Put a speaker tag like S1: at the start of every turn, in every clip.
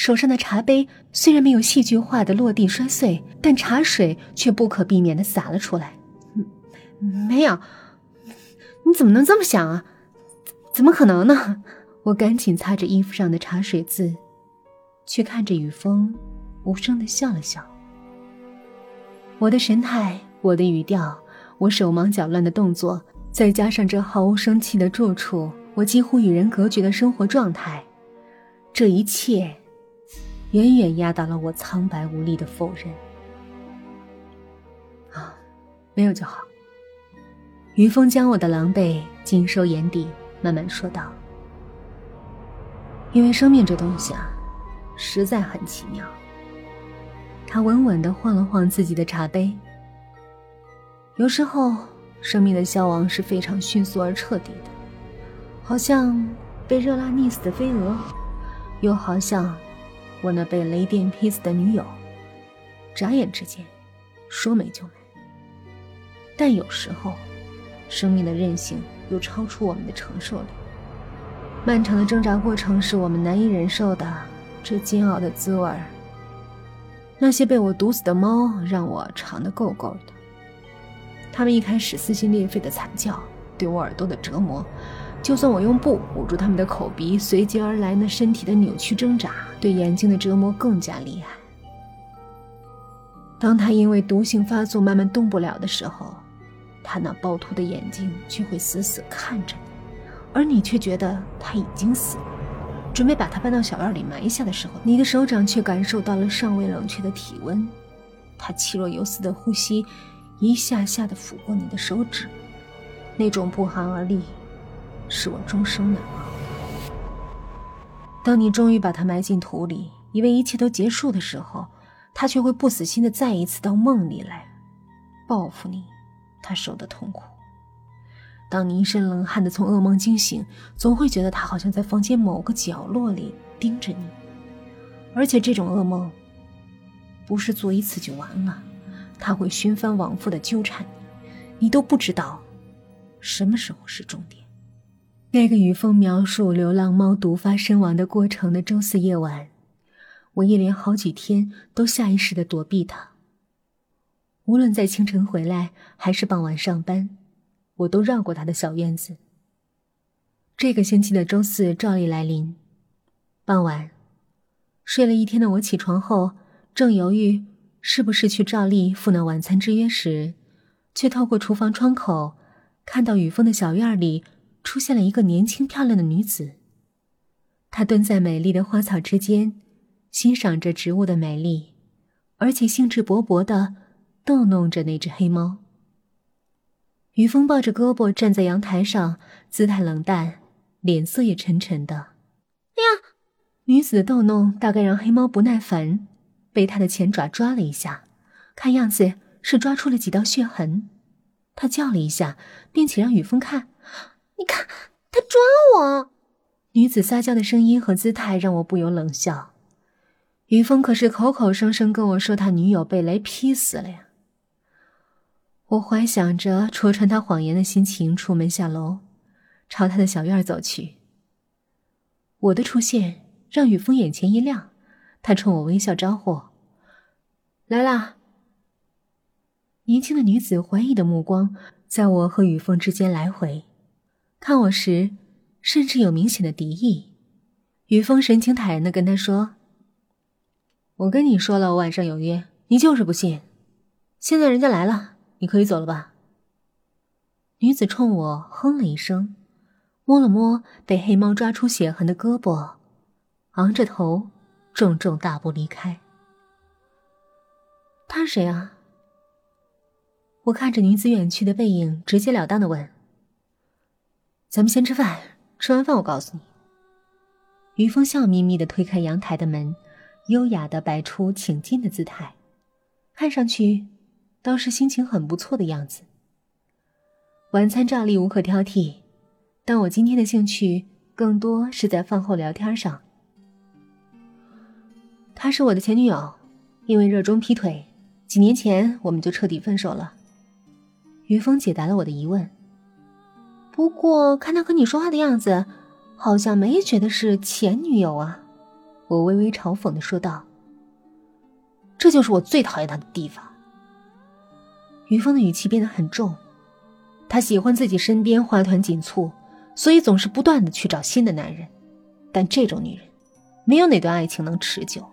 S1: 手上的茶杯虽然没有戏剧化的落地摔碎，但茶水却不可避免的洒了出来。
S2: 没有，你怎么能这么想啊？怎么可能呢？
S1: 我赶紧擦着衣服上的茶水渍，去看着雨风，无声的笑了笑。我的神态，我的语调，我手忙脚乱的动作，再加上这毫无生气的住处，我几乎与人隔绝的生活状态，这一切，远远压倒了我苍白无力的否认。啊，没有就好。于峰将我的狼狈尽收眼底，慢慢说道。因为生命这东西啊，实在很奇妙。他稳稳的晃了晃自己的茶杯。有时候，生命的消亡是非常迅速而彻底的，好像被热辣溺死的飞蛾，又好像我那被雷电劈死的女友，眨眼之间，说没就没。但有时候，生命的韧性又超出我们的承受力。漫长的挣扎过程是我们难以忍受的，这煎熬的滋味那些被我毒死的猫让我尝得够够的。它们一开始撕心裂肺的惨叫，对我耳朵的折磨；就算我用布捂住他们的口鼻，随即而来那身体的扭曲挣扎，对眼睛的折磨更加厉害。当他因为毒性发作慢慢动不了的时候，他那暴突的眼睛却会死死看着你。而你却觉得他已经死了，准备把他搬到小院里埋下的时候，你的手掌却感受到了尚未冷却的体温，他气若游丝的呼吸，一下下的抚过你的手指，那种不寒而栗，使我终生难忘。当你终于把他埋进土里，以为一切都结束的时候，他却会不死心的再一次到梦里来，报复你，他受的痛苦。当你一身冷汗的从噩梦惊醒，总会觉得他好像在房间某个角落里盯着你，而且这种噩梦不是做一次就完了，他会循环往复的纠缠你，你都不知道什么时候是终点。那个雨峰描述流浪猫毒发身亡的过程的周四夜晚，我一连好几天都下意识的躲避他，无论在清晨回来还是傍晚上班。我都绕过他的小院子。这个星期的周四照例来临，傍晚，睡了一天的我起床后，正犹豫是不是去照例赴那晚餐之约时，却透过厨房窗口看到雨峰的小院里出现了一个年轻漂亮的女子。她蹲在美丽的花草之间，欣赏着植物的美丽，而且兴致勃勃地逗弄着那只黑猫。雨峰抱着胳膊站在阳台上，姿态冷淡，脸色也沉沉的。
S2: 哎呀！
S1: 女子的逗弄大概让黑猫不耐烦，被他的前爪抓了一下，看样子是抓出了几道血痕。他叫了一下，并且让雨峰看：“
S2: 你看，他抓我！”
S1: 女子撒娇的声音和姿态让我不由冷笑。雨峰可是口口声声跟我说他女友被雷劈死了呀。我怀想着戳穿他谎言的心情，出门下楼，朝他的小院走去。我的出现让雨峰眼前一亮，他冲我微笑招呼：“来啦。”年轻的女子怀疑的目光在我和雨峰之间来回，看我时甚至有明显的敌意。雨峰神情坦然的跟他说：“我跟你说了，我晚上有约，你就是不信。现在人家来了。”你可以走了吧。女子冲我哼了一声，摸了摸被黑猫抓出血痕的胳膊，昂着头，重重大步离开。他是谁啊？我看着女子远去的背影，直截了当的问：“咱们先吃饭，吃完饭我告诉你。”于峰笑眯眯的推开阳台的门，优雅的摆出请进的姿态，看上去。倒是心情很不错的样子。晚餐照例无可挑剔，但我今天的兴趣更多是在饭后聊天上。她是我的前女友，因为热衷劈腿，几年前我们就彻底分手了。于峰解答了我的疑问。不过看他和你说话的样子，好像没觉得是前女友啊。我微微嘲讽的说道：“这就是我最讨厌他的地方。”于峰的语气变得很重，他喜欢自己身边花团锦簇，所以总是不断的去找新的男人。但这种女人，没有哪段爱情能持久。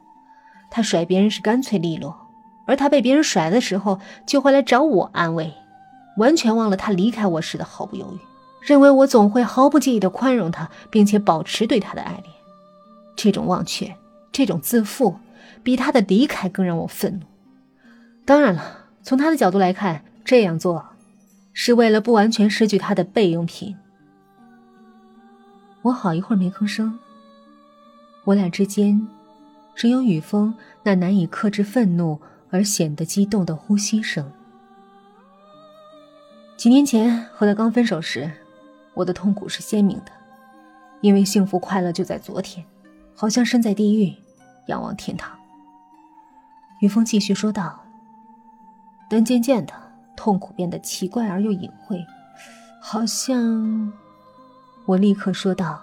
S1: 他甩别人是干脆利落，而他被别人甩的时候，就会来找我安慰，完全忘了他离开我时的毫不犹豫，认为我总会毫不介意的宽容他，并且保持对他的爱恋。这种忘却，这种自负，比他的离开更让我愤怒。当然了。从他的角度来看，这样做是为了不完全失去他的备用品。我好一会儿没吭声。我俩之间只有雨峰那难以克制愤怒而显得激动的呼吸声。几年前和他刚分手时，我的痛苦是鲜明的，因为幸福快乐就在昨天，好像身在地狱，仰望天堂。于峰继续说道。但渐渐的，痛苦变得奇怪而又隐晦，好像……我立刻说道：“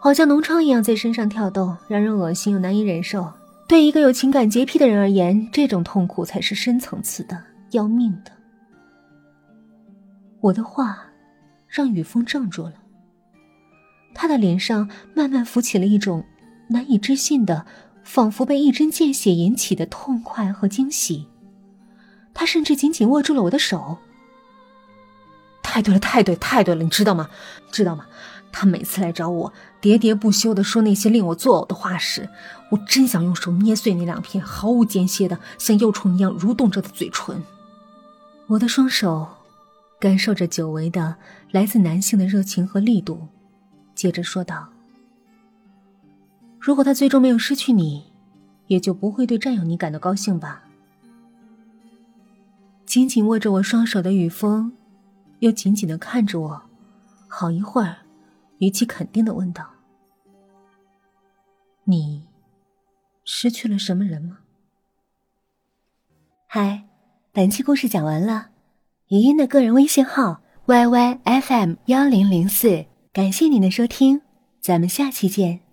S1: 好像脓疮一样在身上跳动，让人恶心又难以忍受。对一个有情感洁癖的人而言，这种痛苦才是深层次的、要命的。”我的话让雨峰怔住了，他的脸上慢慢浮起了一种难以置信的，仿佛被一针见血引起的痛快和惊喜。他甚至紧紧握住了我的手。太对了，太对，太对了，你知道吗？知道吗？他每次来找我，喋喋不休的说那些令我作呕的话时，我真想用手捏碎那两片毫无间歇的像幼虫一样蠕动着的嘴唇。我的双手感受着久违的来自男性的热情和力度，接着说道：“如果他最终没有失去你，也就不会对占有你感到高兴吧。”紧紧握着我双手的雨风，又紧紧的看着我，好一会儿，语气肯定的问道：“你失去了什么人吗？”
S2: 嗨，本期故事讲完了，语音的个人微信号 y y f m 幺零零四，感谢您的收听，咱们下期见。